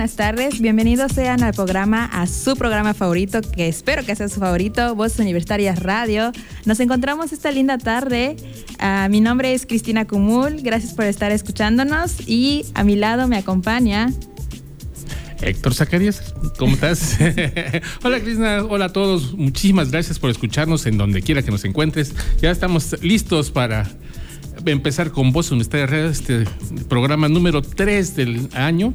Buenas tardes. Bienvenidos sean al programa, a su programa favorito, que espero que sea su favorito, Voces Universitarias Radio. Nos encontramos esta linda tarde. Ah, mi nombre es Cristina Cumul. Gracias por estar escuchándonos. Y a mi lado me acompaña Héctor Zacarías, ¿cómo estás? hola Cristina, hola a todos. Muchísimas gracias por escucharnos en donde quiera que nos encuentres. Ya estamos listos para empezar con Voz Universitaria Radio, este programa número 3 del año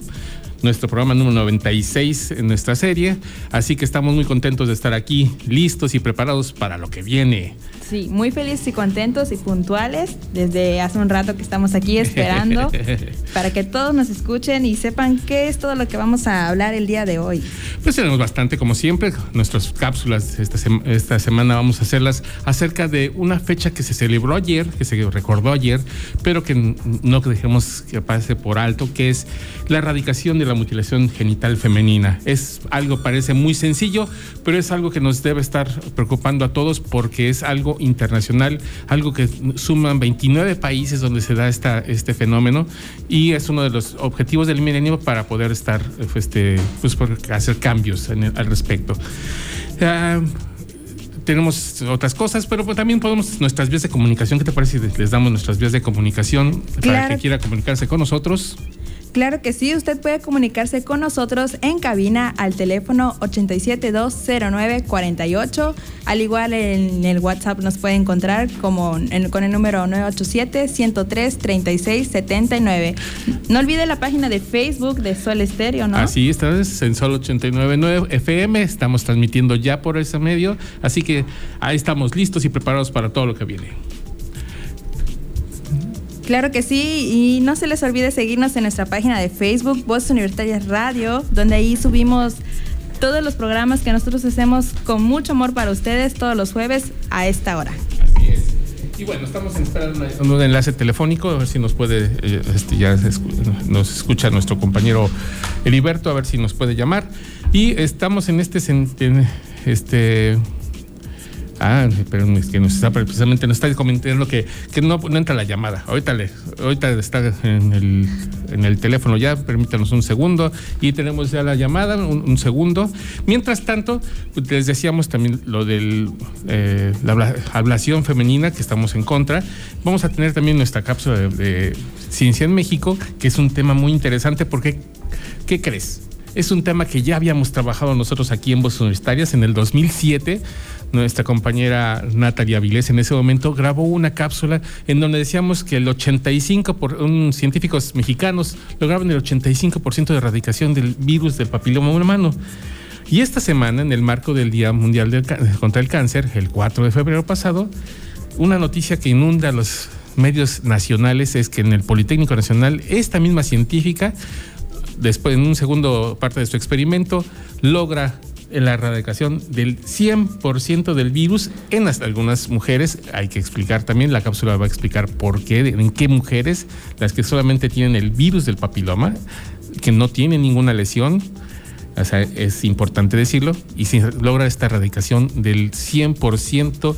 nuestro programa número 96 en nuestra serie. Así que estamos muy contentos de estar aquí, listos y preparados para lo que viene. Sí, muy felices y contentos y puntuales desde hace un rato que estamos aquí esperando para que todos nos escuchen y sepan qué es todo lo que vamos a hablar el día de hoy. Pues tenemos bastante, como siempre, nuestras cápsulas esta, esta semana vamos a hacerlas acerca de una fecha que se celebró ayer, que se recordó ayer, pero que no dejemos que pase por alto, que es la erradicación de la mutilación genital femenina. Es algo, parece muy sencillo, pero es algo que nos debe estar preocupando a todos porque es algo internacional, algo que suman 29 países donde se da esta, este fenómeno y es uno de los objetivos del milenio para poder estar, este, pues, hacer cambios al respecto. Uh, tenemos otras cosas, pero pues también podemos nuestras vías de comunicación. ¿Qué te parece si les damos nuestras vías de comunicación claro. para que quiera comunicarse con nosotros? Claro que sí, usted puede comunicarse con nosotros en cabina al teléfono 8720948. Al igual en el WhatsApp nos puede encontrar como con el número 987-103-3679. No olvide la página de Facebook de Sol Estéreo, ¿no? Así, esta vez en Sol 899 FM. Estamos transmitiendo ya por ese medio. Así que ahí estamos listos y preparados para todo lo que viene. Claro que sí, y no se les olvide seguirnos en nuestra página de Facebook, Voz Universitarias Radio, donde ahí subimos todos los programas que nosotros hacemos con mucho amor para ustedes todos los jueves a esta hora. Así es. Y bueno, estamos en espera de un enlace telefónico, a ver si nos puede, este, ya nos escucha nuestro compañero Heriberto, a ver si nos puede llamar. Y estamos en este, en este Ah, pero es que nos está precisamente nos está comentando que, que no, no, entra la llamada. Ahorita le, ahorita está en el, en el teléfono ya, permítanos un segundo y tenemos ya la llamada, un, un segundo. Mientras tanto, pues les decíamos también lo de eh, la ablación femenina que estamos en contra. Vamos a tener también nuestra cápsula de, de ciencia en México, que es un tema muy interesante porque, ¿qué crees? Es un tema que ya habíamos trabajado nosotros aquí en Voces Universitarias en el 2007 nuestra compañera Natalia Avilés en ese momento grabó una cápsula en donde decíamos que el 85 por un, científicos mexicanos lograban el 85% de erradicación del virus del papiloma humano. Y esta semana, en el marco del Día Mundial del, contra el Cáncer, el 4 de febrero pasado, una noticia que inunda los medios nacionales es que en el Politécnico Nacional esta misma científica, después en un segundo parte de su experimento, logra la erradicación del 100% del virus en hasta algunas mujeres. Hay que explicar también, la cápsula va a explicar por qué, en qué mujeres, las que solamente tienen el virus del papiloma, que no tienen ninguna lesión. Es importante decirlo, y se logra esta erradicación del 100%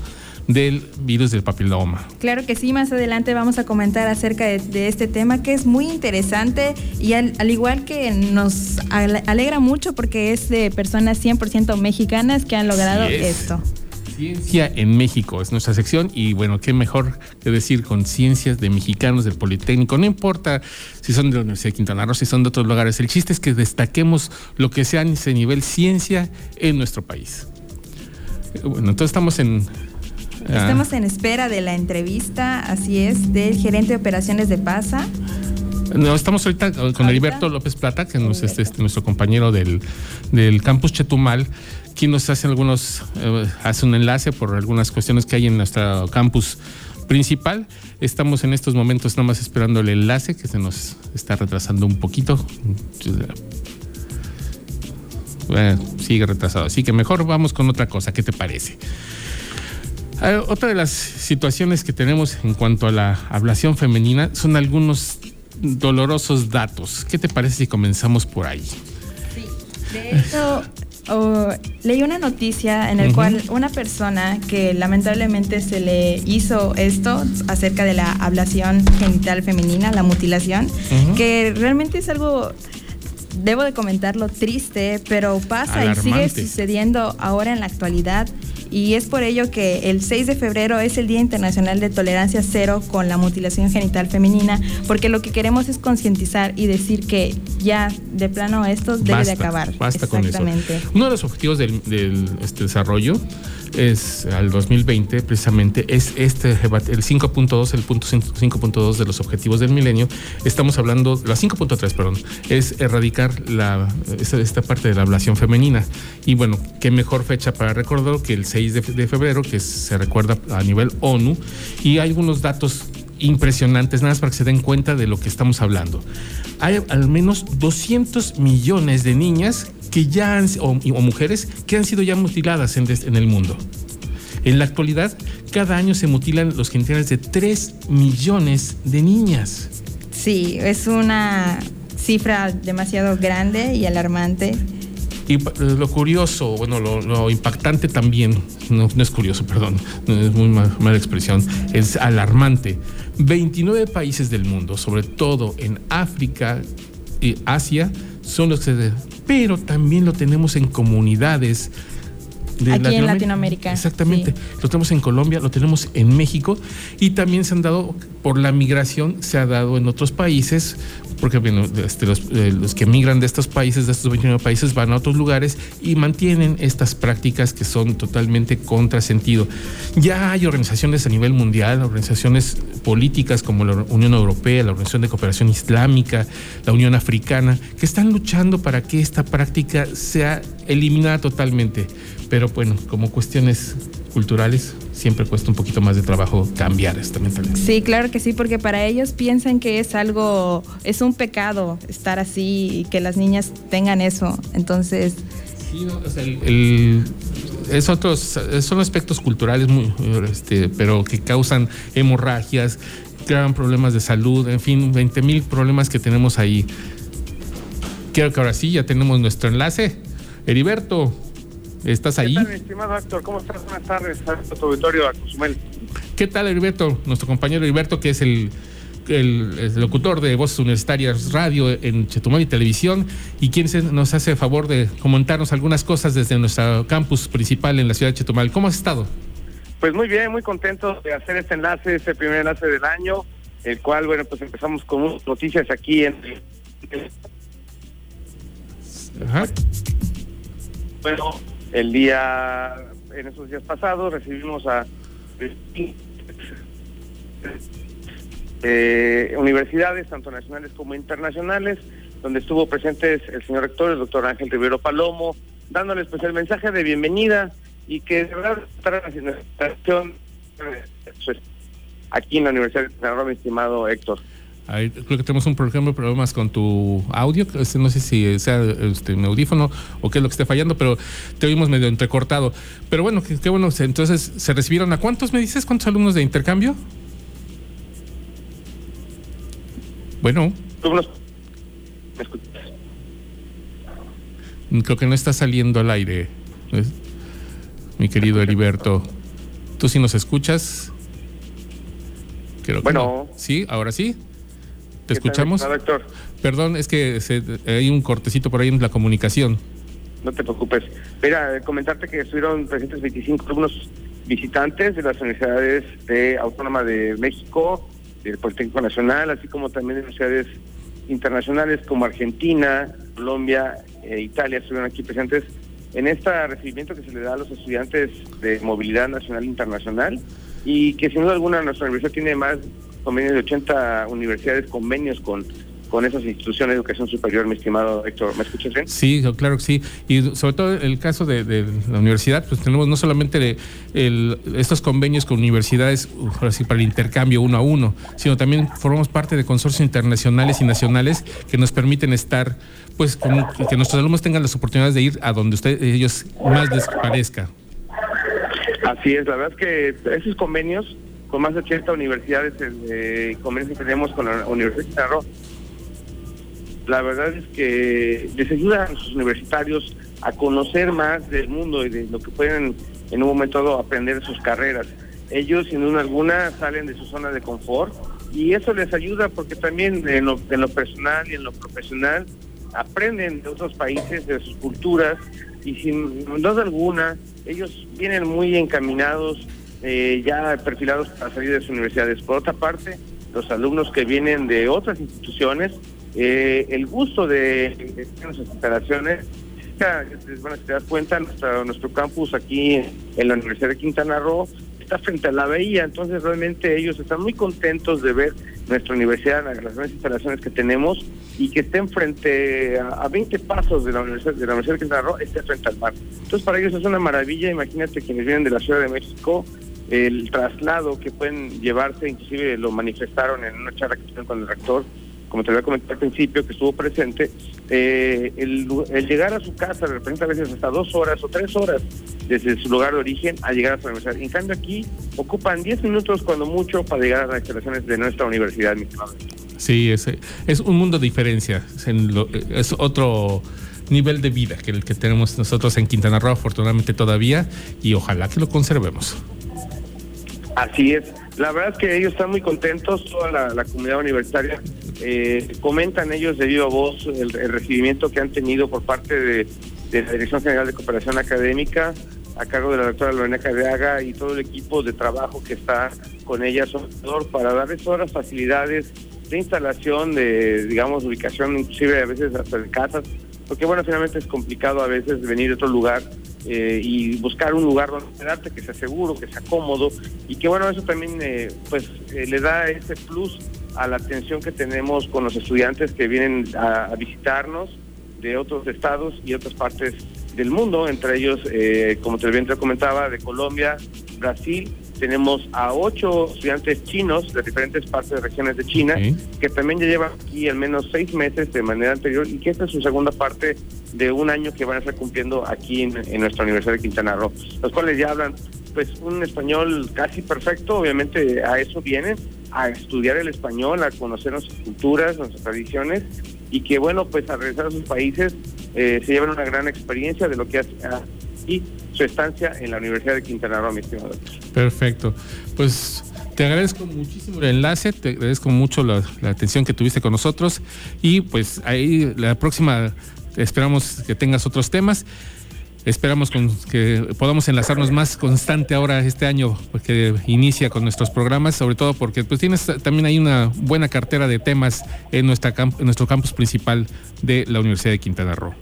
del virus del papiloma. Claro que sí, más adelante vamos a comentar acerca de, de este tema que es muy interesante y al, al, igual que nos alegra mucho porque es de personas 100% mexicanas que han logrado esto. Ciencia en México es nuestra sección y bueno, qué mejor que decir con ciencias de mexicanos del Politécnico. No importa si son de la Universidad de Quintana Roo, si son de otros lugares. El chiste es que destaquemos lo que sea en ese nivel ciencia en nuestro país. Bueno, entonces estamos en Estamos en espera de la entrevista, así es, del gerente de operaciones de PASA. No, estamos ahorita con Heriberto López Plata, que nos, este, este, nuestro compañero del, del campus Chetumal, quien nos hace algunos, eh, hace un enlace por algunas cuestiones que hay en nuestro campus principal. Estamos en estos momentos nada más esperando el enlace que se nos está retrasando un poquito. eh, sigue retrasado. Así que mejor vamos con otra cosa. ¿Qué te parece? Ah, otra de las situaciones que tenemos en cuanto a la ablación femenina son algunos dolorosos datos. ¿Qué te parece si comenzamos por ahí? Sí, de hecho, leí una noticia en la cual una persona que lamentablemente se le hizo esto acerca de la ablación genital femenina, la mutilación, que realmente es algo debo de comentarlo triste, pero pasa y sigue sucediendo ahora en la actualidad y es por ello que el 6 de febrero es el Día Internacional de Tolerancia Cero con la mutilación genital femenina, porque lo que queremos es concientizar y decir que ya de plano esto debe de acabar. Basta con eso. Uno de los objetivos del, este desarrollo es al 2020 precisamente es este el 5.2 el punto 5.2 de los objetivos del milenio estamos hablando la 5.3 perdón es erradicar la esta, esta, parte de la ablación femenina y bueno qué mejor fecha para recordarlo que el 6 de, de febrero que se recuerda a nivel ONU y hay algunos datos impresionantes, nada más para que se den cuenta de lo que estamos hablando. Hay al menos 200 millones de niñas que ya han, o, mujeres que han sido ya mutiladas en, en, el mundo. En la actualidad, cada año se mutilan los genitales de 3 millones de niñas. Sí, es una cifra demasiado grande y alarmante. Y eh, lo curioso, bueno, lo, impactante también, no, es curioso, perdón, es muy mala expresión, es alarmante. 29 países del mundo, sobre todo en África y Asia, son los que. Pero también lo tenemos en comunidades de Aquí en Latinoamérica. Exactamente. Lo tenemos en Colombia, lo tenemos en México y también se han dado, por la migración, se ha dado en otros países porque bueno, este, eh, los, que migran de estos países, de estos 29 países, van a otros lugares y mantienen estas prácticas que son totalmente contrasentido. Ya hay organizaciones a nivel mundial, organizaciones políticas como la Unión Europea, la Organización de Cooperación Islámica, la Unión Africana, que están luchando para que esta práctica sea eliminada totalmente. Pero bueno, como cuestiones culturales, siempre cuesta un poquito más de trabajo cambiar esta mentalidad. Sí, claro que sí, porque para ellos piensan que es algo, es un pecado estar así y que las niñas tengan eso. Entonces... Sí, no, o sea, el, es otros, son aspectos culturales, muy, este, pero que causan hemorragias, crean problemas de salud, en fin, 20 mil problemas que tenemos ahí. Creo que ahora sí ya tenemos nuestro enlace. Heriberto, ¿Estás ahí? ¿Qué tal, estimado Héctor? ¿Cómo estás? Buenas tardes a tu auditorio, a Cozumel. ¿Qué tal, Heriberto? Nuestro compañero Heriberto, que es el, el, locutor de Voces Universitarias Radio en Chetumal y Televisión, y quien nos hace favor de comentarnos algunas cosas desde nuestro campus principal en la ciudad de Chetumal. ¿Cómo has estado? Pues muy bien, muy contento de hacer este enlace, este primer enlace del año, el cual, bueno, pues empezamos con noticias aquí en... Ajá. Bueno, el día, en esos días pasados, recibimos a eh, universidades, tanto nacionales como internacionales, donde estuvo presente el señor rector, el doctor Ángel Rivero Palomo, dándoles pues el mensaje de bienvenida y que de verdad la pues, aquí en la Universidad de San mi estimado Héctor creo que tenemos un problema, problemas con tu audio. Este, no sé si sea este, un audífono o qué es lo que esté fallando, pero te oímos medio entrecortado. Pero bueno, qué, bueno. Entonces, ¿se recibieron a cuántos, me dices? ¿Cuántos alumnos de intercambio? Bueno. Creo que no está saliendo al aire, mi querido Heriberto. ¿Tú sí nos escuchas? Creo bueno. Sí, ahora sí. ¿Te escuchamos? Perdón, es que hay un cortecito por ahí en la comunicación. No te preocupes. Mira, comentarte que estuvieron presentes 25 alumnos visitantes de las universidades de Autónoma de México, del Politécnico Nacional, así como también de universidades internacionales como Argentina, Colombia e Italia estuvieron aquí presentes en este recibimiento que se le da a los estudiantes de movilidad nacional e internacional y que sin duda alguna nuestra universidad tiene más convenios de 80 universidades, convenios con con esas instituciones de educación superior, mi estimado Héctor. ¿Me escuchas bien? Sí, claro que sí. Y sobre todo el caso de, la universidad, pues tenemos no solamente estos convenios con universidades así, para el intercambio uno a uno, sino también formamos parte de consorcios internacionales y nacionales que nos permiten estar, pues, que nuestros alumnos tengan las oportunidades de ir a donde usted, ellos más les parezca. Así es, la verdad es que esos convenios con más de 80 universidades, eh, convenios que tenemos con la Universidad de Cerro, la verdad es que les ayuda a los universitarios a conocer más del mundo y de lo que pueden en un momento dado aprender de sus carreras. Ellos, sin duda alguna, salen de su zona de confort y eso les ayuda porque también en lo, en lo personal y en lo profesional aprenden de otros países, de sus culturas y sin duda alguna ellos vienen muy encaminados, eh, ya perfilados para salir de sus universidades. Por otra parte, los alumnos que vienen de otras instituciones eh, el gusto de, nuestras instalaciones, bueno, si te das cuenta, nuestro, nuestro campus aquí en la Universidad de Quintana Roo está frente a la bahía, entonces realmente ellos están muy contentos de ver nuestra universidad, las grandes instalaciones que tenemos y que estén frente a, 20 pasos de la Universidad de la Universidad de Quintana Roo, esté frente al mar. Entonces para ellos es una maravilla, imagínate quienes vienen de la Ciudad de México, el traslado que pueden llevarse, inclusive lo manifestaron en una charla que tuvieron con el rector, como te había comentado al principio, que estuvo presente, eh, el, llegar a su casa de repente a veces hasta dos horas o tres horas desde su lugar de origen a llegar a su universidad. En cambio aquí ocupan diez minutos cuando mucho para llegar a las instalaciones de nuestra universidad, mi. Sí, es, un mundo de diferencia, es, es otro nivel de vida que el que tenemos nosotros en Quintana Roo, afortunadamente todavía, y ojalá que lo conservemos. Así es. La verdad es que ellos están muy contentos, toda la, comunidad universitaria. Eh, comentan ellos debido a vos el, recibimiento que han tenido por parte de, la Dirección General de Cooperación Académica a cargo de la doctora Lorena Carreaga y todo el equipo de trabajo que está con ella para darles todas las facilidades de instalación, de, digamos, ubicación, inclusive a veces hasta de casas, porque bueno, finalmente es complicado a veces venir de otro lugar eh, y buscar un lugar donde quedarte que sea seguro, que sea cómodo y que bueno, eso también eh, pues eh, le da ese plus a la atención que tenemos con los estudiantes que vienen a, visitarnos de otros estados y otras partes del mundo, entre ellos, como te bien te comentaba, de Colombia, Brasil tenemos a ocho estudiantes chinos de diferentes partes de regiones de China que también ya llevan aquí al menos seis meses de manera anterior y que esta es su segunda parte de un año que van a estar cumpliendo aquí en, nuestra Universidad de Quintana Roo, los cuales ya hablan pues un español casi perfecto, obviamente a eso vienen, a estudiar el español, a conocer nuestras culturas, nuestras tradiciones y que bueno, pues a regresar a sus países eh, se llevan una gran experiencia de lo que hace y su estancia en la Universidad de Quintana Roo, mi estimado. Perfecto. Pues te agradezco muchísimo el enlace, te agradezco mucho la, atención que tuviste con nosotros y pues ahí la próxima esperamos que tengas otros temas. Esperamos que podamos enlazarnos más constante ahora este año que inicia con nuestros programas, sobre todo porque pues tienes también hay una buena cartera de temas en, nuestra en nuestro campus principal de la Universidad de Quintana Roo.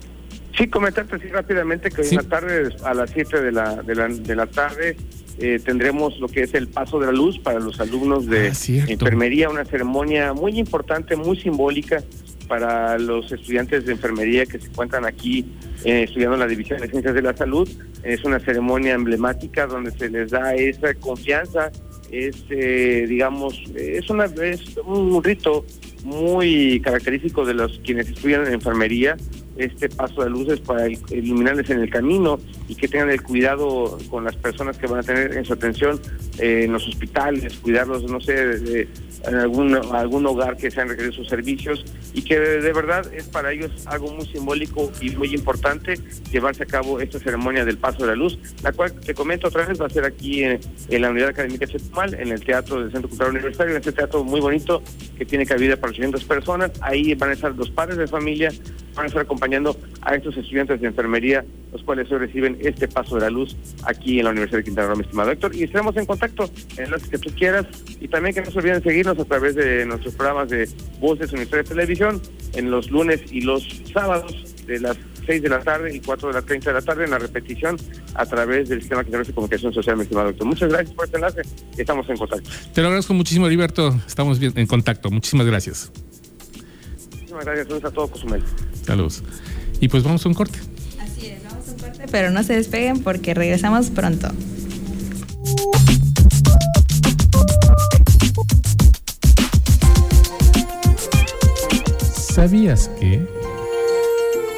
Sí, comentarte así rápidamente que hoy en la tarde, a las 7 de la, de la, de la tarde, eh, tendremos lo que es el paso de la luz para los alumnos de ah, enfermería, una ceremonia muy importante, muy simbólica para los estudiantes de enfermería que se encuentran aquí eh, estudiando la División de Ciencias de la Salud. Es una ceremonia emblemática donde se les da esa confianza, es, eh, digamos, es, una, es un rito muy característico de los quienes estudian en enfermería, este paso de luces para iluminarles en el camino y que tengan el cuidado con las personas que van a tener en su atención eh, en los hospitales, cuidarlos, no sé, de, en algún, algún hogar que sean requeridos sus servicios y que de, verdad es para ellos algo muy simbólico y muy importante llevarse a cabo esta ceremonia del paso de la luz, la cual te comento otra vez va a ser aquí en, la Unidad Académica Chetumal, en el Teatro del Centro Cultural Universitario, en este teatro muy bonito que tiene cabida para 800 personas, ahí van a estar los padres de familia, van a estar acompañando a estos estudiantes de enfermería, los cuales hoy reciben este paso de la luz aquí en la Universidad de Quintana Roo, mi estimado Héctor. Y estaremos en contacto en los que tú quieras y también que no se olviden seguirnos a través de nuestros programas de Voces Universidad de Televisión en los lunes y los sábados de las 6 de la tarde y 4 de la 30 de la tarde en la repetición a través del sistema de comunicación social, mi estimado doctor. Muchas gracias por este enlace estamos en contacto. Te lo agradezco muchísimo, Heriberto. Estamos bien en contacto. Muchísimas gracias. Muchísimas gracias. Saludos a todos, Cozumel. Saludos. Y pues vamos a un corte. Así es, vamos a un corte, pero no se despeguen porque regresamos pronto. ¿Sabías que?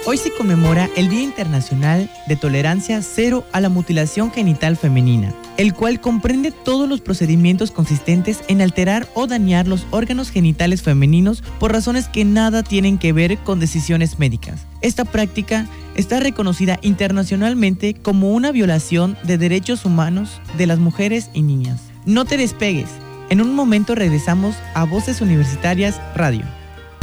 Hoy se conmemora el Día Internacional de Tolerancia Cero a la Mutilación Genital Femenina, el cual comprende todos los procedimientos consistentes en alterar o dañar los órganos genitales femeninos por razones que nada tienen que ver con decisiones médicas. Esta práctica está reconocida internacionalmente como una violación de derechos humanos de las mujeres y niñas. No te despegues. En un momento regresamos a Voces Universitarias Radio.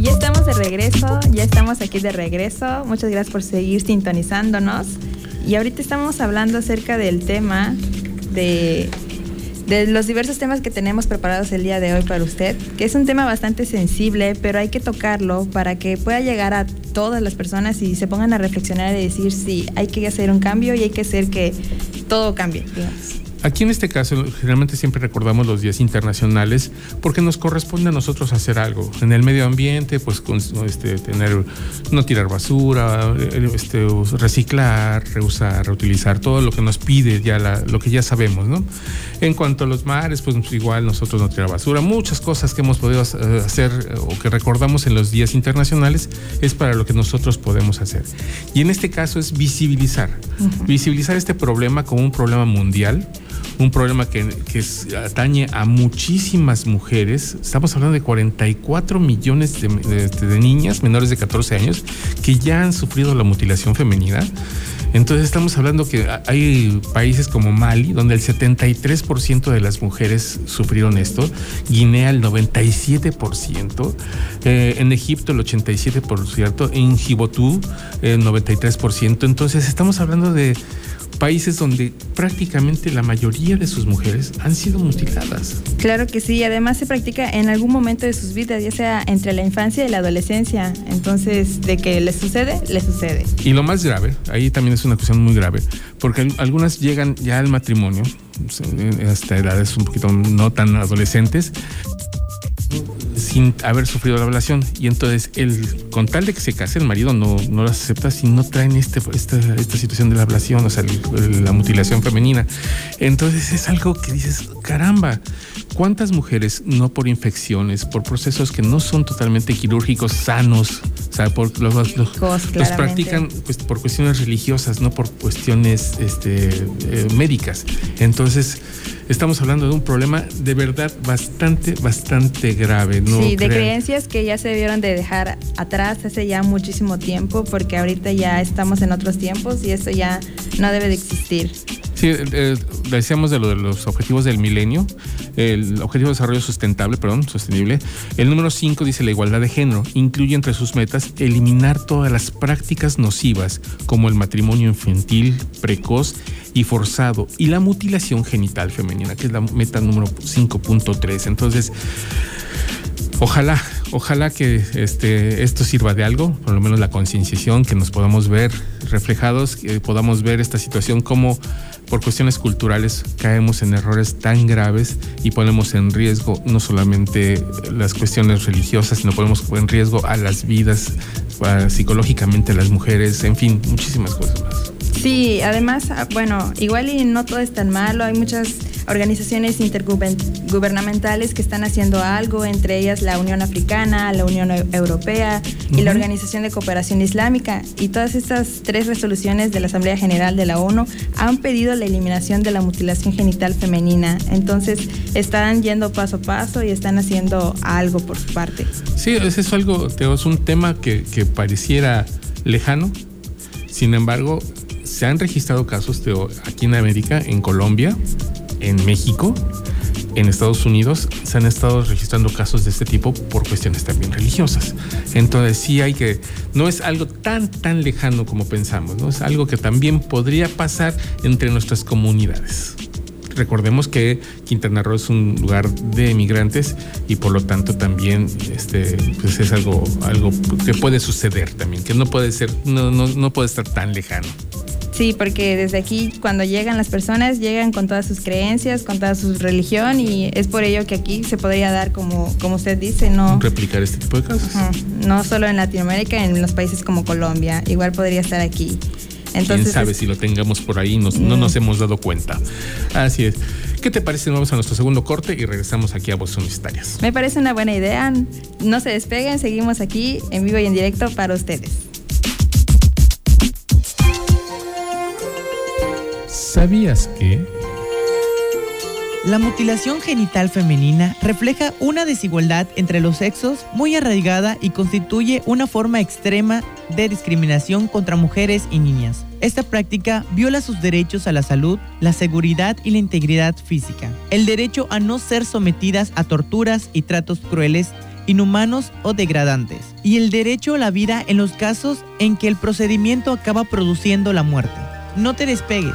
Ya estamos de regreso, ya estamos aquí de regreso. Muchas gracias por seguir sintonizándonos. Y ahorita estamos hablando acerca del tema de, los diversos temas que tenemos preparados el día de hoy para usted, que es un tema bastante sensible, pero hay que tocarlo para que pueda llegar a todas las personas y se pongan a reflexionar y decir si hay que hacer un cambio y hay que hacer que todo cambie, digamos. Aquí en este caso, generalmente siempre recordamos los días internacionales porque nos corresponde a nosotros hacer algo. En el medio ambiente, pues este, tener, no tirar basura, eh, este, reciclar, reusar, reutilizar, todo lo que nos pide ya lo que ya sabemos, ¿no? En cuanto a los mares, pues igual nosotros no tirar basura, muchas cosas que hemos podido eh, hacer o que recordamos en los días internacionales es para lo que nosotros podemos hacer. Y en este caso es visibilizar, visibilizar este problema como un problema mundial un problema que, atañe a muchísimas mujeres. Estamos hablando de 44 millones de, niñas menores de 14 años que ya han sufrido la mutilación femenina. Entonces estamos hablando que hay países como Mali, donde el 73% de las mujeres sufrieron esto, Guinea el 97%, eh, en Egipto el 87%, en Djibouti el 93%. Entonces estamos hablando de países donde prácticamente la mayoría de sus mujeres han sido mutiladas. Claro que sí, además se practica en algún momento de sus vidas, ya sea entre la infancia y la adolescencia. Entonces, de que les sucede, les sucede. Y lo más grave, ahí también es una cuestión muy grave, porque algunas llegan ya al matrimonio, hasta edades un poquito no tan adolescentes, sin haber sufrido la ablación. Y entonces, el, con tal de que se case, el marido no, no las acepta si no traen este, esta, esta situación de la ablación, o sea, la mutilación femenina. Entonces es algo que dices, caramba, ¿cuántas mujeres no por infecciones, por procesos que no son totalmente quirúrgicos, sanos, o sea, por los, los, practican pues, por cuestiones religiosas, no por cuestiones este, eh, médicas? Entonces, estamos hablando de un problema de verdad bastante, bastante grave. ¿no? Sí, de creencias que ya se debieron de dejar atrás hace ya muchísimo tiempo, porque ahorita ya estamos en otros tiempos y eso ya no debe de existir. Sí, eh, decíamos de, lo de los objetivos del milenio, el objetivo de desarrollo sustentable, perdón, sostenible. El número 5 dice la igualdad de género. Incluye entre sus metas eliminar todas las prácticas nocivas como el matrimonio infantil, precoz y forzado y la mutilación genital femenina, que es la meta número 5.3. Entonces, ojalá, ojalá que este, esto sirva de algo, por lo menos la concienciación, que nos podamos ver reflejados, que podamos ver esta situación como por cuestiones culturales caemos en errores tan graves y ponemos en riesgo no solamente las cuestiones religiosas, sino ponemos en riesgo a las vidas, psicológicamente a las mujeres, en fin, muchísimas cosas más. Sí, además, ah, bueno, igual y no todo es tan malo, hay muchas organizaciones intergubernamentales que están haciendo algo, entre ellas la Unión Africana, la Unión Europea y la Organización de Cooperación Islámica. Y todas estas tres resoluciones de la Asamblea General de la ONU han pedido la eliminación de la mutilación genital femenina. Entonces, están yendo paso a paso y están haciendo algo por su parte. Sí, es algo, es un tema que, que pareciera lejano. Sin embargo, se han registrado casos de, aquí en América, en Colombia, en México, en Estados Unidos se han estado registrando casos de este tipo por cuestiones también religiosas. Entonces sí hay que, no es algo tan, tan lejano como pensamos, ¿no? Es algo que también podría pasar entre nuestras comunidades. Recordemos que Quintana Roo es un lugar de emigrantes y por lo tanto también este, pues es algo, algo que puede suceder también, que no puede ser, no, no, no puede estar tan lejano. Sí, porque desde aquí cuando llegan las personas llegan con todas sus creencias, con toda su religión y es por ello que aquí se podría dar como, como usted dice, no replicar este tipo de casos. no solo en Latinoamérica, en los países como Colombia, igual podría estar aquí. Entonces, ¿Quién sabe si lo tengamos por ahí? no nos mm. hemos dado cuenta. Así es. ¿Qué te parece? Vamos a nuestro segundo corte y regresamos aquí a Voz Universitarias. Me parece una buena idea. No se despeguen, seguimos aquí en vivo y en directo para ustedes. ¿Sabías que? La mutilación genital femenina refleja una desigualdad entre los sexos muy arraigada y constituye una forma extrema de discriminación contra mujeres y niñas. Esta práctica viola sus derechos a la salud, la seguridad y la integridad física, el derecho a no ser sometidas a torturas y tratos crueles, inhumanos o degradantes, y el derecho a la vida en los casos en que el procedimiento acaba produciendo la muerte. No te despegues.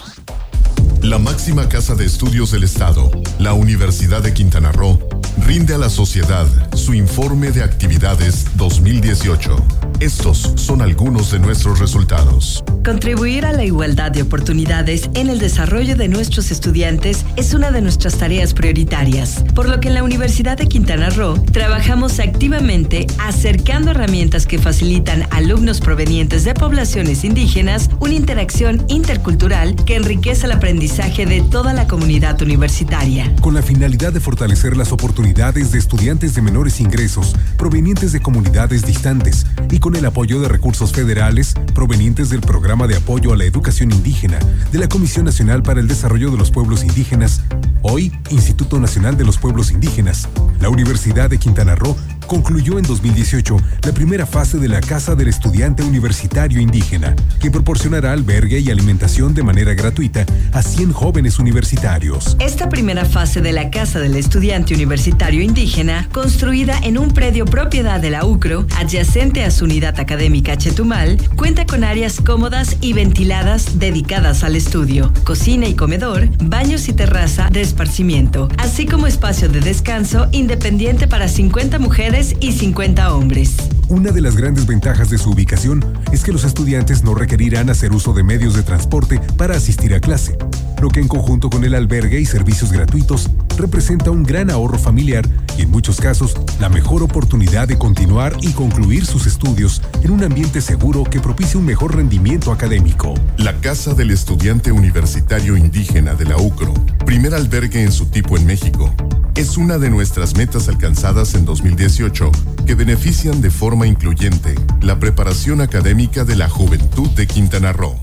La máxima casa de estudios del Estado, la Universidad de Quintana Roo, rinde a la sociedad su informe de actividades 2018. Estos son algunos de nuestros resultados. Contribuir a la igualdad de oportunidades en el desarrollo de nuestros estudiantes es una de nuestras tareas prioritarias, por lo que en la Universidad de Quintana Roo trabajamos activamente acercando herramientas que facilitan a alumnos provenientes de poblaciones indígenas una interacción intercultural que enriquece el aprendizaje de toda la comunidad universitaria. Con la finalidad de fortalecer las oportunidades de estudiantes de menores ingresos provenientes de comunidades distantes y con el apoyo de recursos federales provenientes del Programa de Apoyo a la Educación Indígena de la Comisión Nacional para el Desarrollo de los Pueblos Indígenas, hoy Instituto Nacional de los Pueblos Indígenas, la Universidad de Quintana Roo concluyó en 2018 la primera fase de la Casa del Estudiante Universitario Indígena, que proporcionará albergue y alimentación de manera gratuita a 100 jóvenes universitarios. Esta primera fase de la Casa del Estudiante Universitario Indígena, construida en un predio propiedad de la UCRO, adyacente a su unidad académica Chetumal, cuenta con áreas cómodas y ventiladas dedicadas al estudio, cocina y comedor, baños y terraza de esparcimiento, así como espacio de descanso independiente para 50 mujeres y 50 hombres. Una de las grandes ventajas de su ubicación es que los estudiantes no requerirán hacer uso de medios de transporte para asistir a clase, lo que en conjunto con el albergue y servicios gratuitos representa un gran ahorro familiar y en muchos casos la mejor oportunidad de continuar y concluir sus estudios en un ambiente seguro que propicie un mejor rendimiento académico. La Casa del Estudiante Universitario Indígena de la UCRO, primer albergue en su tipo en México, es una de nuestras metas alcanzadas en 2018 que benefician de forma incluyente la preparación académica de la juventud de Quintana Roo.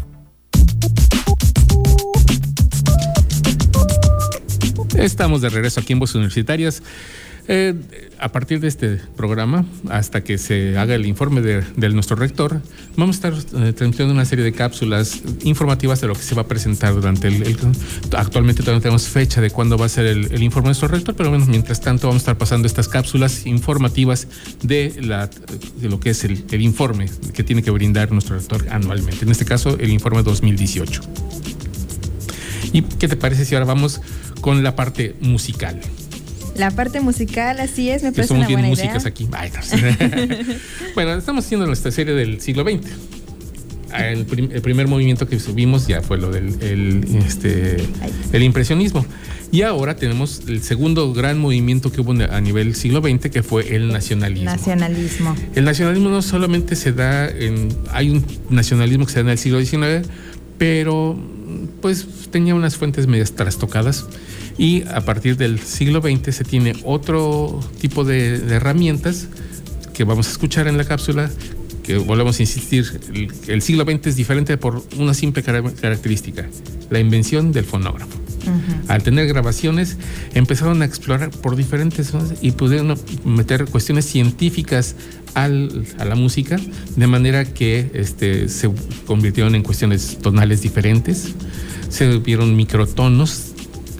Estamos de regreso aquí en Voces Universitarias. Eh, a partir de este programa, hasta que se haga el informe de, nuestro rector, vamos a estar eh, transmitiendo una serie de cápsulas informativas de lo que se va a presentar durante el... actualmente todavía no tenemos fecha de cuándo va a ser el, informe de nuestro rector, pero bueno, mientras tanto vamos a estar pasando estas cápsulas informativas de, la, de lo que es el informe que tiene que brindar nuestro rector anualmente. En este caso, el informe 2018. ¿Y qué te parece si ahora vamos con la parte musical? La parte musical, así es, me parece una buena músicas aquí. bueno, estamos haciendo nuestra serie del siglo XX. Ah, el, primer movimiento que subimos ya fue lo del el, este, el impresionismo. Y ahora tenemos el segundo gran movimiento que hubo a nivel siglo XX, que fue el nacionalismo. Nacionalismo. El nacionalismo no solamente se da en. Hay un nacionalismo que se da en el siglo XIX, pero pues tenía unas fuentes medias trastocadas y a partir del siglo XX se tiene otro tipo de, herramientas que vamos a escuchar en la cápsula que volvemos a insistir, el, siglo XX es diferente por una simple característica, la invención del fonógrafo. Al tener grabaciones, empezaron a explorar por diferentes zonas y pudieron meter cuestiones científicas a la música, de manera que este, se convirtieron en cuestiones tonales diferentes, se vieron microtonos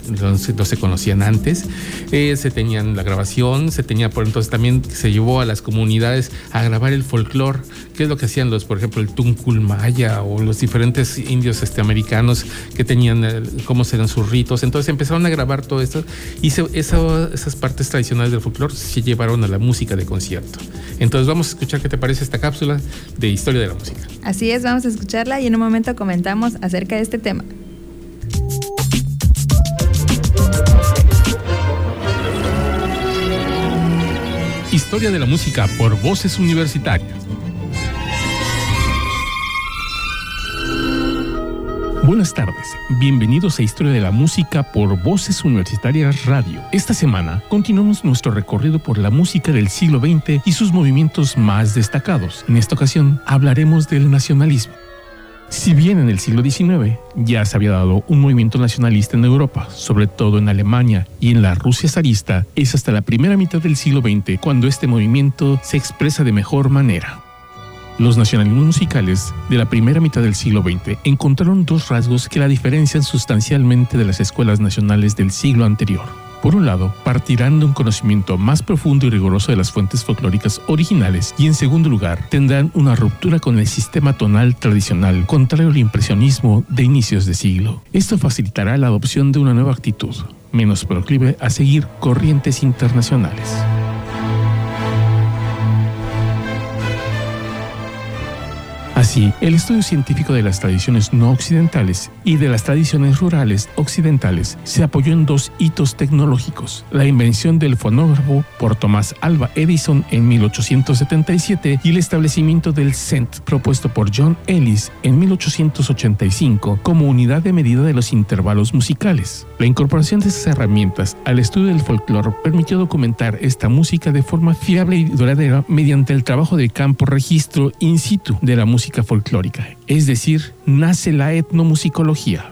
no se, conocían antes, eh, se tenían la grabación, se tenía por entonces también se llevó a las comunidades a grabar el folclore, que es lo que hacían los, por ejemplo, el Tuncul Maya o los diferentes indios este, americanos que tenían eh, cómo serán sus ritos. Entonces empezaron a grabar todo esto y esas partes tradicionales del folclore se llevaron a la música de concierto. Entonces vamos a escuchar qué te parece esta cápsula de historia de la música. Así es, vamos a escucharla y en un momento comentamos acerca de este tema. Historia de la música por Voces Universitarias. Buenas tardes, bienvenidos a Historia de la Música por Voces Universitarias Radio. Esta semana continuamos nuestro recorrido por la música del siglo XX y sus movimientos más destacados. En esta ocasión hablaremos del nacionalismo. Si bien en el siglo XIX ya se había dado un movimiento nacionalista en Europa, sobre todo en Alemania y en la Rusia zarista, es hasta la primera mitad del siglo XX cuando este movimiento se expresa de mejor manera. Los nacionalismos musicales de la primera mitad del siglo XX encontraron dos rasgos que la diferencian sustancialmente de las escuelas nacionales del siglo anterior. Por un lado, partirán de un conocimiento más profundo y riguroso de las fuentes folclóricas originales y en segundo lugar, tendrán una ruptura con el sistema tonal tradicional, contrario al impresionismo de inicios de siglo. Esto facilitará la adopción de una nueva actitud, menos proclive a seguir corrientes internacionales. Así, el estudio científico de las tradiciones no occidentales y de las tradiciones rurales occidentales se apoyó en dos hitos tecnológicos, la invención del fonógrafo por Thomas Alva Edison en 1877 y el establecimiento del cent propuesto por John Ellis en 1885 como unidad de medida de los intervalos musicales. La incorporación de esas herramientas al estudio del folclore permitió documentar esta música de forma fiable y duradera mediante el trabajo de campo registro in situ de la música folclórica, es decir, nace la etnomusicología.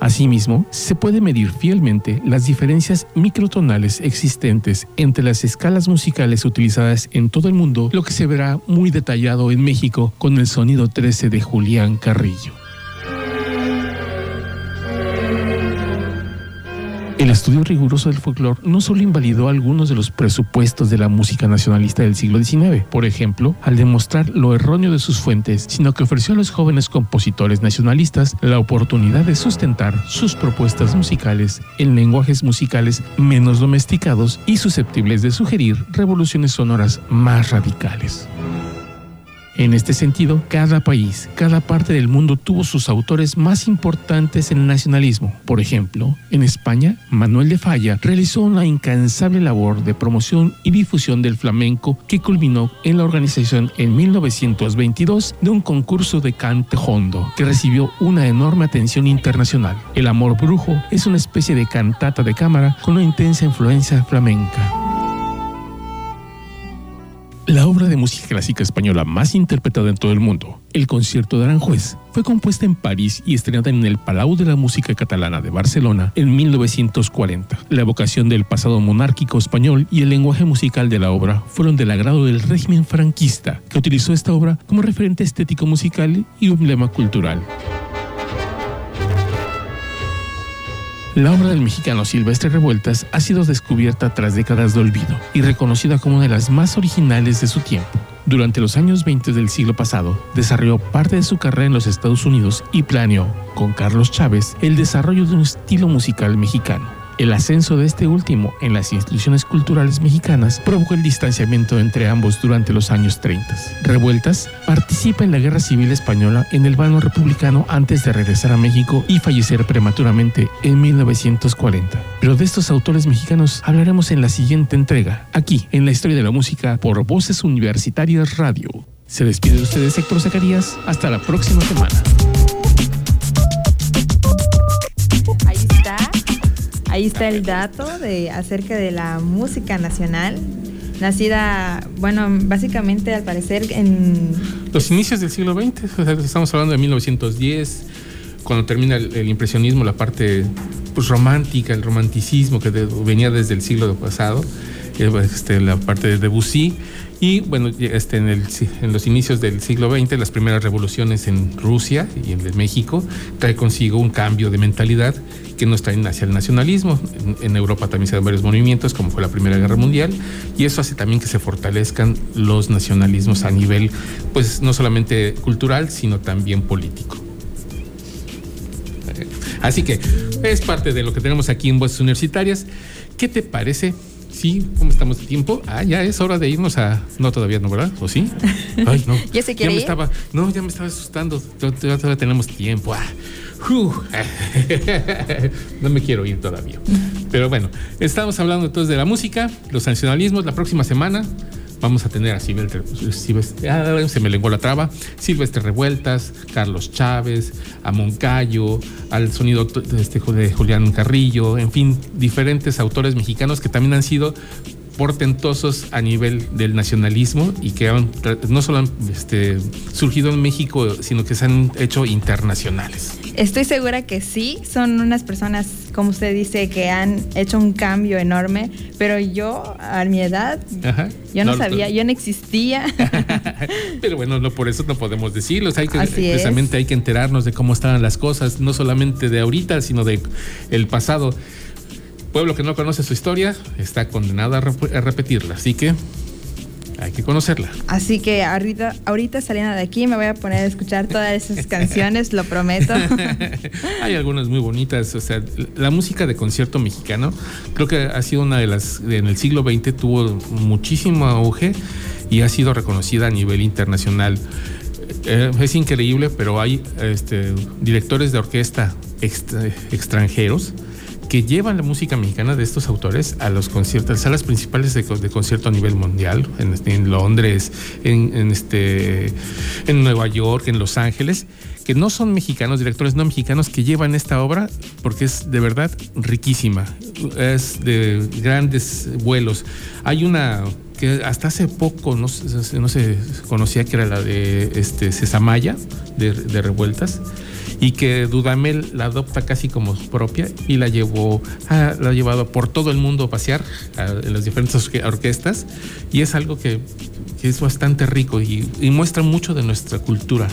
Asimismo, se puede medir fielmente las diferencias microtonales existentes entre las escalas musicales utilizadas en todo el mundo, lo que se verá muy detallado en México con el sonido 13 de Julián Carrillo. El estudio riguroso del folclore no solo invalidó algunos de los presupuestos de la música nacionalista del siglo XIX, por ejemplo, al demostrar lo erróneo de sus fuentes, sino que ofreció a los jóvenes compositores nacionalistas la oportunidad de sustentar sus propuestas musicales en lenguajes musicales menos domesticados y susceptibles de sugerir revoluciones sonoras más radicales. En este sentido, cada país, cada parte del mundo tuvo sus autores más importantes en el nacionalismo. Por ejemplo, en España, Manuel de Falla realizó una incansable labor de promoción y difusión del flamenco que culminó en la organización en 1922 de un concurso de cante hondo que recibió una enorme atención internacional. El Amor Brujo es una especie de cantata de cámara con una intensa influencia flamenca. La obra de música clásica española más interpretada en todo el mundo, El concierto de Aranjuez, fue compuesta en París y estrenada en el Palau de la Música Catalana de Barcelona en 1940. La evocación del pasado monárquico español y el lenguaje musical de la obra fueron del agrado del régimen franquista, que utilizó esta obra como referente estético musical y emblema cultural. La obra del mexicano Silvestre Revueltas ha sido descubierta tras décadas de olvido y reconocida como una de las más originales de su tiempo. Durante los años 20 del siglo pasado, desarrolló parte de su carrera en los Estados Unidos y planeó, con Carlos Chávez, el desarrollo de un estilo musical mexicano. El ascenso de este último en las instituciones culturales mexicanas provocó el distanciamiento entre ambos durante los años 30. Revueltas participa en la Guerra Civil Española en el bando republicano antes de regresar a México y fallecer prematuramente en 1940. Pero de estos autores mexicanos hablaremos en la siguiente entrega, aquí en la historia de la música por Voces Universitarias Radio. Se despide de ustedes Héctor Zacarías. Hasta la próxima semana. Ahí está el dato de acerca de la música nacional nacida, bueno, básicamente al parecer en... Los inicios del siglo XX, estamos hablando de 1910, cuando termina el, impresionismo, la parte pues, romántica, el romanticismo que venía desde el siglo pasado, eh, este, la parte de Debussy, y bueno, este, en, el, en, los inicios del siglo XX, las primeras revoluciones en Rusia y en México trae consigo un cambio de mentalidad que nos traen hacia el nacionalismo. En, Europa también se dan varios movimientos, como fue la Primera Guerra Mundial, y eso hace también que se fortalezcan los nacionalismos a nivel, pues no solamente cultural, sino también político. Así que es parte de lo que tenemos aquí en Voces Universitarias. ¿Qué te parece Sí, ¿cómo estamos de tiempo? Ah, ya es hora de irnos a. No, todavía no, ¿verdad? ¿O sí? Ay, no. ¿Ya se quiere ya me Estaba... No, ya me estaba asustando. Todavía tenemos tiempo. Ah. no me quiero ir todavía. Pero bueno, estamos hablando entonces de la música, los nacionalismos. La próxima semana Vamos a tener a Silvestre, ah, se me la traba, Silvestre Revueltas, Carlos Chávez, a Moncayo, al sonido este, de Julián Carrillo, en fin, diferentes autores mexicanos que también han sido portentosos a nivel del nacionalismo y que no solo han este, surgido en México, sino que se han hecho internacionales. Estoy segura que sí, son unas personas, como usted dice, que han hecho un cambio enorme, pero yo, a mi edad, yo no, sabía, yo no existía. pero bueno, no por eso no podemos decirlo, hay que, precisamente hay que enterarnos de cómo estaban las cosas, no solamente de ahorita, sino de el pasado. Pueblo que no conoce su historia está condenado a, repetirla, así que hay que conocerla. Así que ahorita, ahorita saliendo de aquí me voy a poner a escuchar todas esas canciones, lo prometo. Hay algunas muy bonitas, o sea, la música de concierto mexicano creo que ha sido una de las, en el siglo XX tuvo muchísimo auge y ha sido reconocida a nivel internacional. Eh, es increíble, pero hay este, directores de orquesta extranjeros que llevan la música mexicana de estos autores a los conciertos, a salas principales de, concierto a nivel mundial, en, Londres, en, este, en Nueva York, en Los Ángeles, que no son mexicanos, directores no mexicanos, que llevan esta obra porque es de verdad riquísima, es de grandes vuelos. Hay una que hasta hace poco no, no se conocía que era la de este, Cesamaya, de, de Revueltas y que Dudamel la adopta casi como propia y la llevó, la ha llevado por todo el mundo a pasear en las diferentes orquestas y es algo que, es bastante rico y muestra mucho de nuestra cultura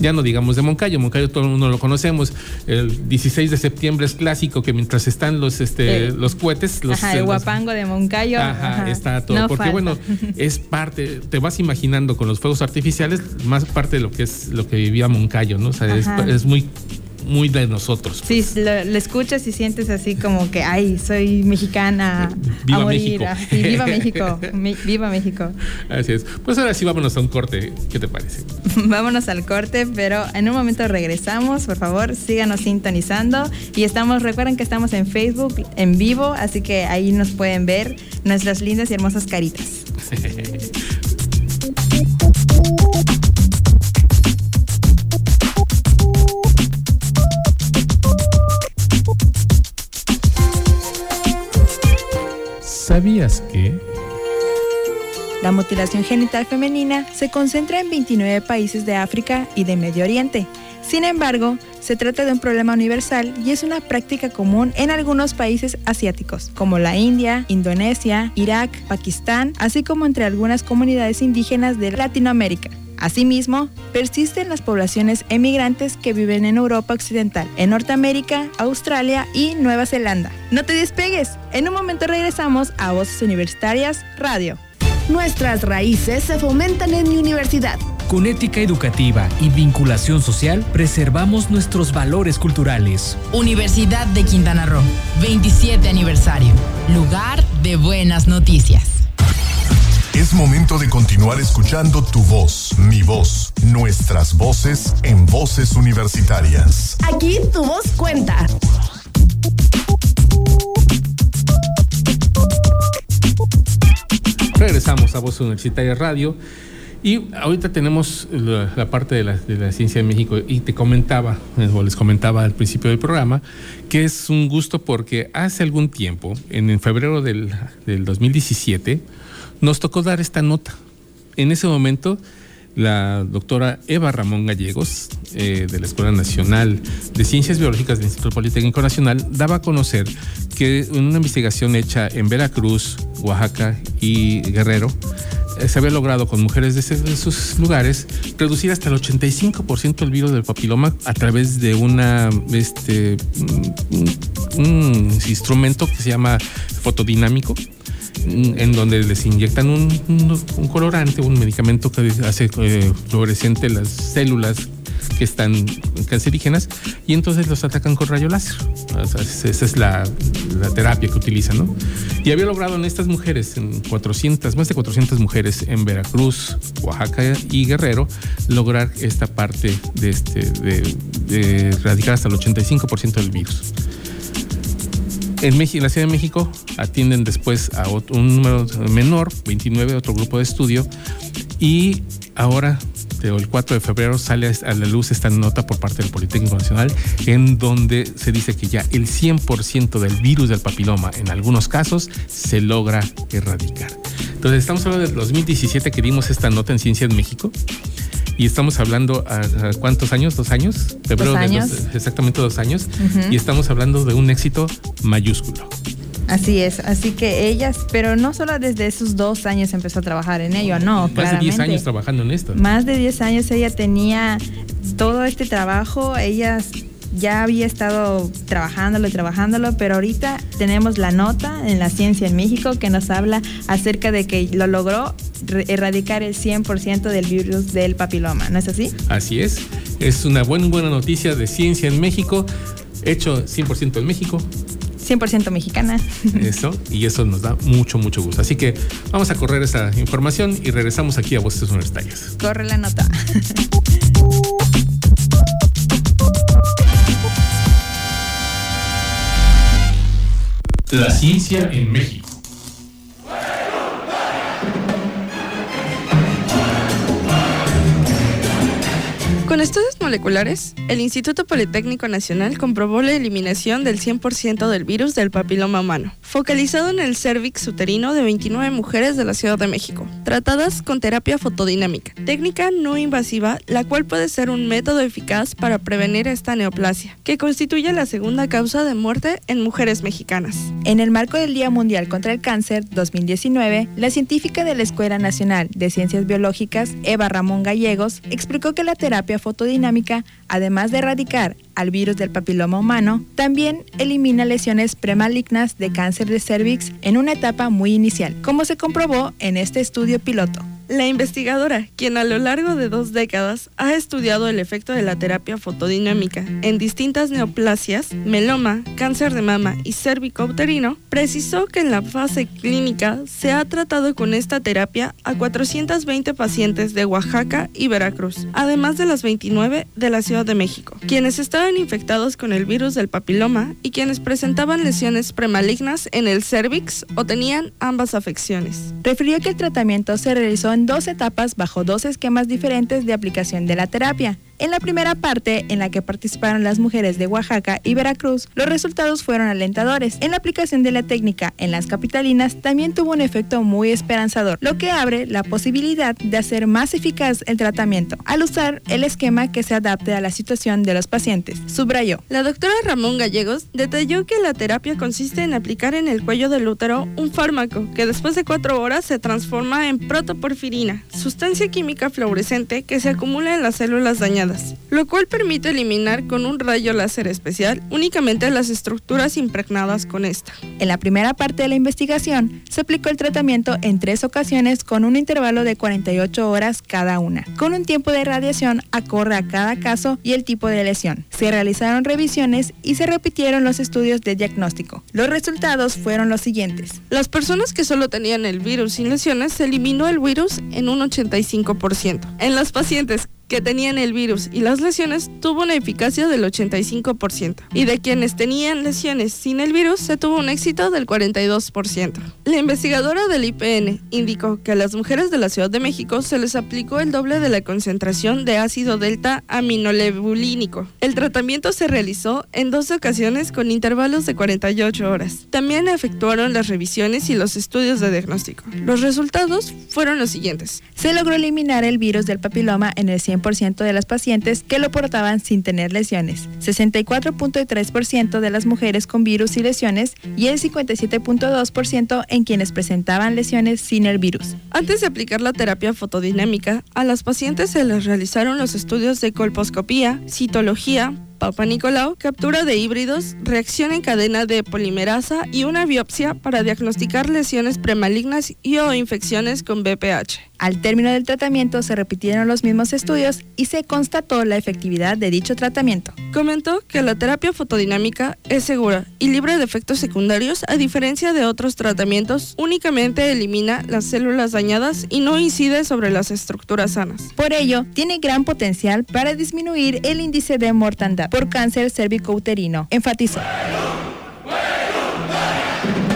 ya no digamos de Moncayo, Moncayo todo el mundo lo conocemos, el 16 de septiembre es clásico que mientras están los este eh, los cohetes, los ajá, el guapango de Moncayo, ajá, está todo, porque bueno, es parte, te vas imaginando con los fuegos artificiales más parte de lo que es lo que vivía Moncayo, ¿no? O sea, es, es muy muy de nosotros. Sí, pues. lo, escuchas y sientes así como que, ay, soy mexicana. Viva México. viva México. viva México. Así es. Pues ahora sí, vámonos a un corte. ¿Qué te parece? vámonos al corte, pero en un momento regresamos. Por favor, síganos sintonizando. Y estamos, recuerden que estamos en Facebook en vivo, así que ahí nos pueden ver nuestras lindas y hermosas caritas. ¿Sabías que? La mutilación genital femenina se concentra en 29 países de África y de Medio Oriente. Sin embargo, se trata de un problema universal y es una práctica común en algunos países asiáticos, como la India, Indonesia, Irak, Pakistán, así como entre algunas comunidades indígenas de Latinoamérica. Asimismo, persisten las poblaciones emigrantes que viven en Europa Occidental, en Norteamérica, Australia y Nueva Zelanda. No te despegues, en un momento regresamos a Voces Universitarias Radio. Nuestras raíces se fomentan en mi universidad. Con ética educativa y vinculación social, preservamos nuestros valores culturales. Universidad de Quintana Roo, 27 aniversario. Lugar de buenas noticias. Es momento de continuar escuchando tu voz, mi voz, nuestras voces en voces universitarias. Aquí tu voz cuenta. Regresamos a Voz Universitaria Radio Y ahorita tenemos la, parte de la, ciencia de México y te comentaba, o les comentaba al principio del programa, que es un gusto porque hace algún tiempo, en, febrero del, del 2017, nos tocó dar esta nota. En ese momento la doctora Eva Ramón Gallegos, eh, de la Escuela Nacional de Ciencias Biológicas del Instituto Politécnico Nacional, daba a conocer que en una investigación hecha en Veracruz, Oaxaca y Guerrero, eh, se había logrado con mujeres de, esos lugares reducir hasta el 85% el virus del papiloma a través de este, un instrumento que se llama fotodinámico en donde les inyectan un, colorante, un medicamento que hace eh, fluorescente las células que están cancerígenas y entonces los atacan con rayo láser. esa es la, terapia que utilizan, ¿no? Y había logrado en estas mujeres, en 400, más de 400 mujeres en Veracruz, Oaxaca y Guerrero, lograr esta parte de, este, de erradicar hasta el 85% del virus. En, México, en la Ciudad de México atienden después a un número menor, 29, otro grupo de estudio, y ahora el 4 de febrero sale a la luz esta nota por parte del Politécnico Nacional en donde se dice que ya el 100% del virus del papiloma en algunos casos se logra erradicar. Entonces estamos hablando del 2017 que dimos esta nota en Ciencia en México y estamos hablando a, cuántos años, dos años, febrero dos años. exactamente dos años, y estamos hablando de un éxito mayúsculo. Así es, así que ellas, pero no solo desde esos dos años empezó a trabajar en ello, no, Más de 10 años trabajando en esto. Más de 10 años ella tenía todo este trabajo, ellas ya había estado trabajándolo y trabajándolo, pero ahorita tenemos la nota en la ciencia en México que nos habla acerca de que lo logró erradicar el 100% del virus del papiloma, ¿no es así? Así es, es una buena, buena noticia de ciencia en México, hecho 100% en México. 100% mexicana. Eso, y eso nos da mucho, mucho gusto. Así que vamos a correr esa información y regresamos aquí a Voces Universitarias. Corre la nota. La ciencia en México. Con estudios moleculares, el Instituto Politécnico Nacional comprobó la eliminación del 100% del virus del papiloma humano, focalizado en el cervix uterino de 29 mujeres de la Ciudad de México, tratadas con terapia fotodinámica, técnica no invasiva, la cual puede ser un método eficaz para prevenir esta neoplasia, que constituye la segunda causa de muerte en mujeres mexicanas. En el marco del Día Mundial contra el Cáncer 2019, la científica de la Escuela Nacional de Ciencias Biológicas, Eva Ramón Gallegos, explicó que la terapia fotodinámica, además de erradicar al virus del papiloma humano, también elimina lesiones premalignas de cáncer de cervix en una etapa muy inicial, como se comprobó en este estudio piloto. La investigadora, quien a lo largo de dos décadas ha estudiado el efecto de la terapia fotodinámica en distintas neoplasias, meloma, cáncer de mama y cervicouterino, precisó que en la fase clínica se ha tratado con esta terapia a 420 pacientes de Oaxaca y Veracruz, además de las 29 de la Ciudad de México, quienes estaban infectados con el virus del papiloma y quienes presentaban lesiones premalignas en el cervix o tenían ambas afecciones. Refirió que el tratamiento se realizó en dos etapas bajo dos esquemas diferentes de aplicación de la terapia. En la primera parte, en la que participaron las mujeres de Oaxaca y Veracruz, los resultados fueron alentadores. En la aplicación de la técnica en las capitalinas también tuvo un efecto muy esperanzador, lo que abre la posibilidad de hacer más eficaz el tratamiento al usar el esquema que se adapte a la situación de los pacientes, subrayó. La doctora Ramón Gallegos detalló que la terapia consiste en aplicar en el cuello del útero un fármaco que después de cuatro horas se transforma en protoporfirina, sustancia química fluorescente que se acumula en las células dañadas lo cual permite eliminar con un rayo láser especial únicamente las estructuras impregnadas con esta. En la primera parte de la investigación, se aplicó el tratamiento en tres ocasiones con un intervalo de 48 horas cada una, con un tiempo de radiación acorde a cada caso y el tipo de lesión. Se realizaron revisiones y se repitieron los estudios de diagnóstico. Los resultados fueron los siguientes. Las personas que solo tenían el virus sin lesiones se eliminó el virus en un 85%. En las pacientes que tenían el virus y las lesiones tuvo una eficacia del 85% y de quienes tenían lesiones sin el virus se tuvo un éxito del 42%. La investigadora del IPN indicó que a las mujeres de la Ciudad de México se les aplicó el doble de la concentración de ácido delta aminolebulínico. El tratamiento se realizó en dos ocasiones con intervalos de 48 horas. También efectuaron las revisiones y los estudios de diagnóstico. Los resultados fueron los siguientes. Se logró eliminar el virus del papiloma en el 100% de las pacientes que lo portaban sin tener lesiones, 64.3% de las mujeres con virus y lesiones y el 57.2% en quienes presentaban lesiones sin el virus. Antes de aplicar la terapia fotodinámica, a las pacientes se les realizaron los estudios de colposcopía, citología, Papa Nicolau, captura de híbridos, reacción en cadena de polimerasa y una biopsia para diagnosticar lesiones premalignas y o infecciones con BPH. Al término del tratamiento se repitieron los mismos estudios y se constató la efectividad de dicho tratamiento. Comentó que la terapia fotodinámica es segura y libre de efectos secundarios a diferencia de otros tratamientos, únicamente elimina las células dañadas y no incide sobre las estructuras sanas. Por ello, tiene gran potencial para disminuir el índice de mortandad por cáncer cérvico-uterino, enfatizó.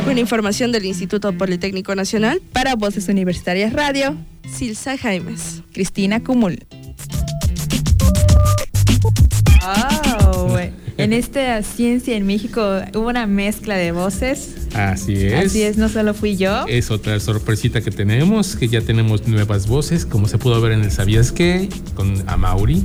Con información del Instituto Politécnico Nacional, para Voces Universitarias Radio, Silsa Jaimes. Cristina Cumul. Oh, en esta ciencia en México hubo una mezcla de voces. Así es. Así es, no solo fui yo. Es otra sorpresita que tenemos, que ya tenemos nuevas voces, como se pudo ver en el Sabías qué, con Amauri,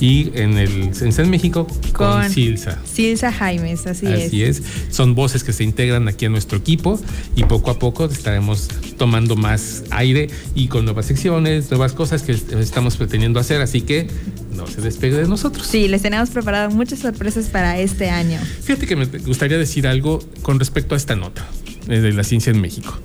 y en el en México con, Silsa. Silsa Jaimes, así, es. Así es. Son voces que se integran aquí a nuestro equipo y poco a poco estaremos tomando más aire y con nuevas secciones, nuevas cosas que estamos pretendiendo hacer, así que no se despegue de nosotros. Sí, les tenemos preparado muchas sorpresas para este año. Fíjate que me gustaría decir algo con respecto a esta nota eh, de la ciencia en México.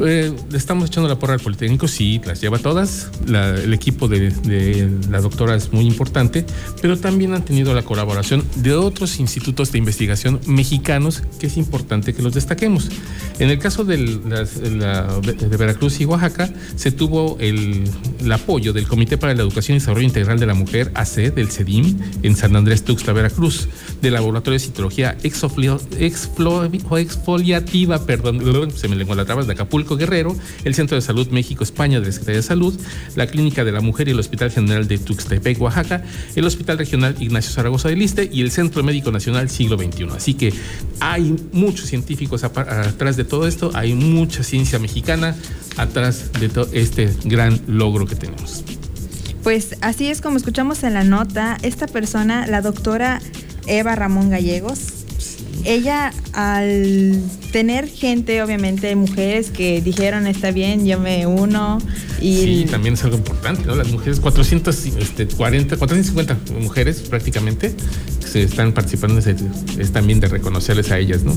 Eh, estamos echando la porra al Politécnico, sí, las lleva todas. el equipo de, la doctora es muy importante, pero también han tenido la colaboración de otros institutos de investigación mexicanos que es importante que los destaquemos. En el caso de, de Veracruz y Oaxaca, se tuvo el, apoyo del Comité para la Educación y Desarrollo Integral de la Mujer, AC, del CEDIM, en San Andrés Tuxtla, Veracruz, del Laboratorio de Citología Exfoliativa, perdón, se me lengua la traba, de Acapulco Guerrero, el Centro de Salud México España de la Secretaría de Salud, la Clínica de la Mujer y el Hospital General de Tuxtepec, Oaxaca, el Hospital Regional Ignacio Zaragoza del Liste y el Centro Médico Nacional Siglo XXI. Así que hay muchos científicos atrás de todo esto, hay mucha ciencia mexicana atrás de todo este gran logro que tenemos. Pues así es como escuchamos en la nota, esta persona, la doctora Eva Ramón Gallegos, ella al tener gente, obviamente mujeres que dijeron está bien, yo me uno. Y sí, también es algo importante, ¿no? Las mujeres, 440, 450 este, mujeres prácticamente se están participando, es también de reconocerles a ellas, ¿no?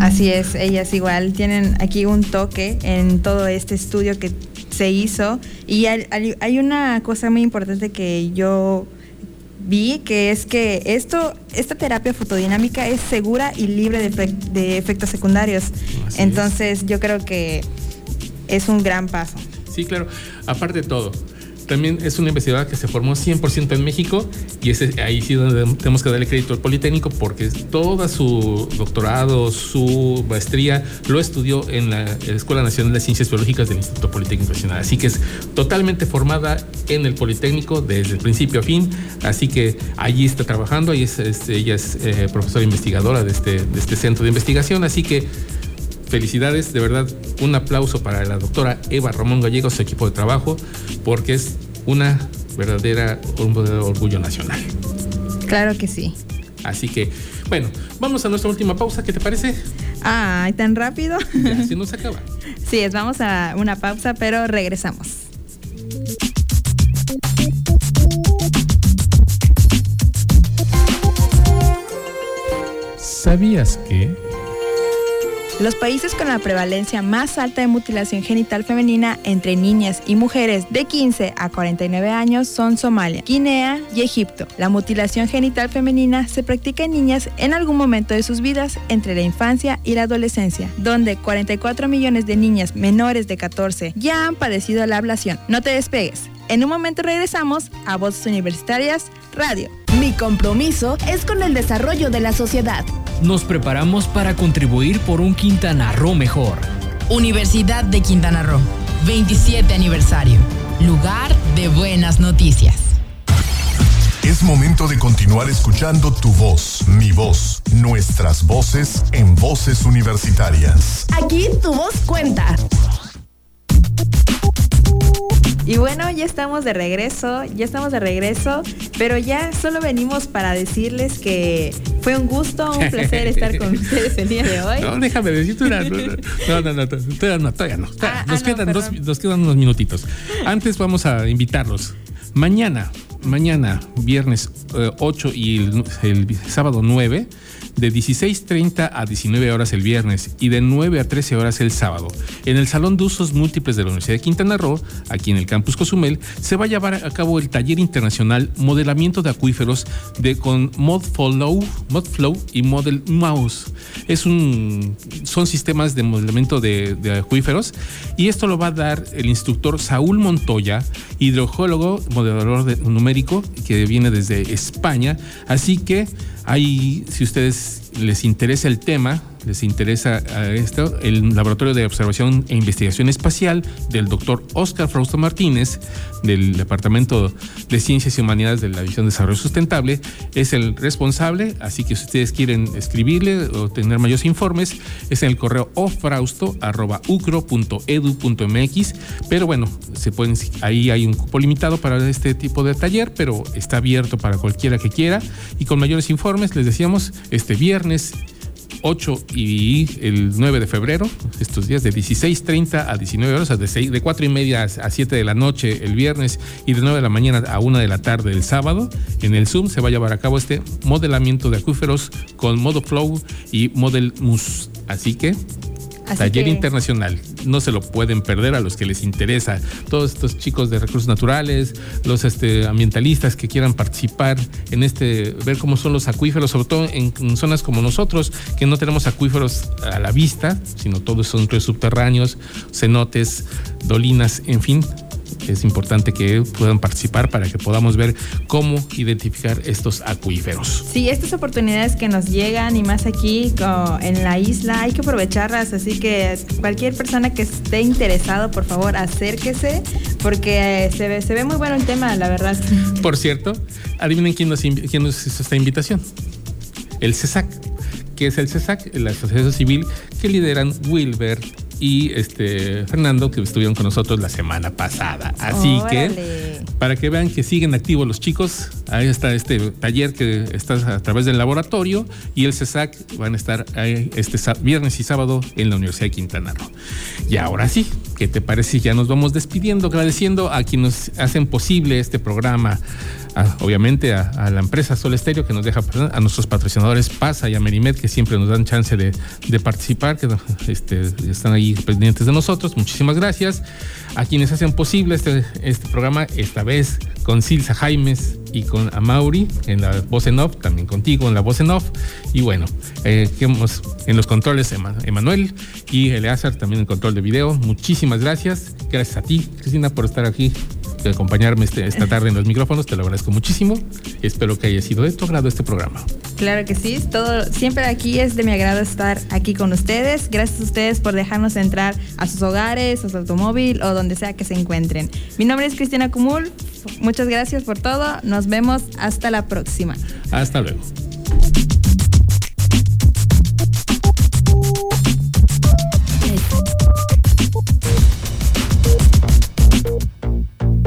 Así es, ellas igual tienen aquí un toque en todo este estudio que se hizo y hay una cosa muy importante que yo vi que es que esto, esta terapia fotodinámica es segura y libre de, efectos secundarios. Entonces yo creo que es un gran paso. Sí, claro. Aparte de todo, también es una investigadora que se formó 100% en México y ese, ahí sí donde tenemos que darle crédito al Politécnico porque toda su doctorado, su maestría lo estudió en la Escuela Nacional de Ciencias Biológicas del Instituto Politécnico Nacional. Así que es totalmente formada en el Politécnico desde el principio a fin. Así que allí está trabajando, ahí ella es eh, profesora investigadora de este, de este centro de investigación. Así que felicidades, de verdad, un aplauso para la doctora Eva Ramón Gallegos, su equipo de trabajo, porque es una verdadera un orgullo nacional. Claro que sí. Así que, bueno, vamos a nuestra última pausa, ¿qué te parece? Ay, tan rápido. Ya, así nos acaba. sí, es, vamos a una pausa, pero regresamos. ¿Sabías que... Los países con la prevalencia más alta de mutilación genital femenina entre niñas y mujeres de 15 a 49 años son Somalia, Guinea y Egipto. La mutilación genital femenina se practica en niñas en algún momento de sus vidas entre la infancia y la adolescencia, donde 44 millones de niñas menores de 14 ya han padecido la ablación. No te despegues. En un momento regresamos a Voces Universitarias Radio. Mi compromiso es con el desarrollo de la sociedad. Nos preparamos para contribuir por un Quintana Roo mejor. Universidad de Quintana Roo, 27 aniversario. Lugar de buenas noticias. Es momento de continuar escuchando tu voz, mi voz, nuestras voces en voces universitarias. Aquí tu voz cuenta. Y bueno, ya estamos de regreso, ya estamos de regreso, pero ya solo venimos para decirles que fue un gusto, un placer estar con ustedes el día de hoy. No, déjame decirte una. No, no, no, todavía no, todavía no. Ah, nos, ah, quedan no, dos, nos quedan unos minutitos. Antes vamos a invitarlos. Mañana, mañana, viernes eh, 8 y el, el sábado 9, de 16.30 a 19 horas el viernes y de 9 a 13 horas el sábado. En el Salón de Usos Múltiples de la Universidad de Quintana Roo, aquí en el campus Cozumel, se va a llevar a cabo el taller internacional Modelamiento de Acuíferos de, con ModFlow, ModFlow y Model Mouse. Es un, son sistemas de modelamiento de, acuíferos y esto lo va a dar el instructor Saúl Montoya, hidrogeólogo, modelador de- numérico que viene desde España. Así que Ahí, si ustedes les interesa el tema, les interesa esto, el Laboratorio de Observación e Investigación Espacial del doctor Oscar Frausto Martínez, del Departamento de Ciencias y Humanidades de la División de Desarrollo Sustentable, es el responsable, así que si ustedes quieren escribirle o tener mayores informes, es en el correo ofrausto.ucro.edu.mx, pero bueno, se pueden, ahí hay un cupo limitado para este tipo de taller, pero está abierto para cualquiera que quiera, y con mayores informes, les decíamos, este viernes 8 y el 9 de febrero, estos días de 16.30 a 19 horas, de, 6, de 4 y media a 7 de la noche el viernes y de 9 de la mañana a 1 de la tarde el sábado, en el Zoom se va a llevar a cabo este modelamiento de acuíferos con Modo Flow y Model Mus. Así que Así Taller que- internacional. No se lo pueden perder a los que les interesa. Todos estos chicos de recursos naturales, los este, ambientalistas que quieran participar en este, ver cómo son los acuíferos, sobre todo en, en zonas como nosotros, que no tenemos acuíferos a la vista, sino todos son subterráneos, cenotes, dolinas, en fin. Es importante que puedan participar para que podamos ver cómo identificar estos acuíferos. Sí, estas oportunidades que nos llegan y más aquí en la isla hay que aprovecharlas, así que cualquier persona que esté interesado, por favor, acérquese porque se ve, se ve muy bueno el tema, la verdad. Por cierto, adivinen quién nos, invi- quién nos hizo esta invitación. El CESAC. ¿Qué es el CESAC? La Asociación Civil que lideran Wilber y este Fernando, que estuvieron con nosotros la semana pasada. Así que, para que vean que siguen activos los chicos, ahí está este taller que está a través del laboratorio y el CESAC van a estar ahí este viernes y sábado en la Universidad de Quintana Roo. Y ahora sí, ¿qué te parece? Ya nos vamos despidiendo, agradeciendo a quienes hacen posible este programa. Obviamente a, la empresa Sol Estéreo que nos deja, a nuestros patrocinadores PASA y a Merimed que siempre nos dan chance de, de participar, que este, están ahí pendientes de nosotros. Muchísimas gracias. A quienes hacen posible este, este programa, esta vez con Silsa Jaimes y con Amauri en la voz en off, también contigo en la voz en off. Y bueno, eh, hemos- en los controles Ema- Emanuel y Eleazar también en control de video. Muchísimas gracias. Gracias a ti, Cristina, por estar aquí de acompañarme este- esta tarde en los micrófonos, te lo agradezco muchísimo. Espero que haya sido de tu agrado este programa. Claro que sí, todo, siempre aquí es de mi agrado estar aquí con ustedes. Gracias a ustedes por dejarnos entrar a sus hogares, a su automóvil o donde sea que se encuentren. Mi nombre es Cristina Cumul, muchas gracias por todo, nos vemos hasta la próxima. Hasta luego.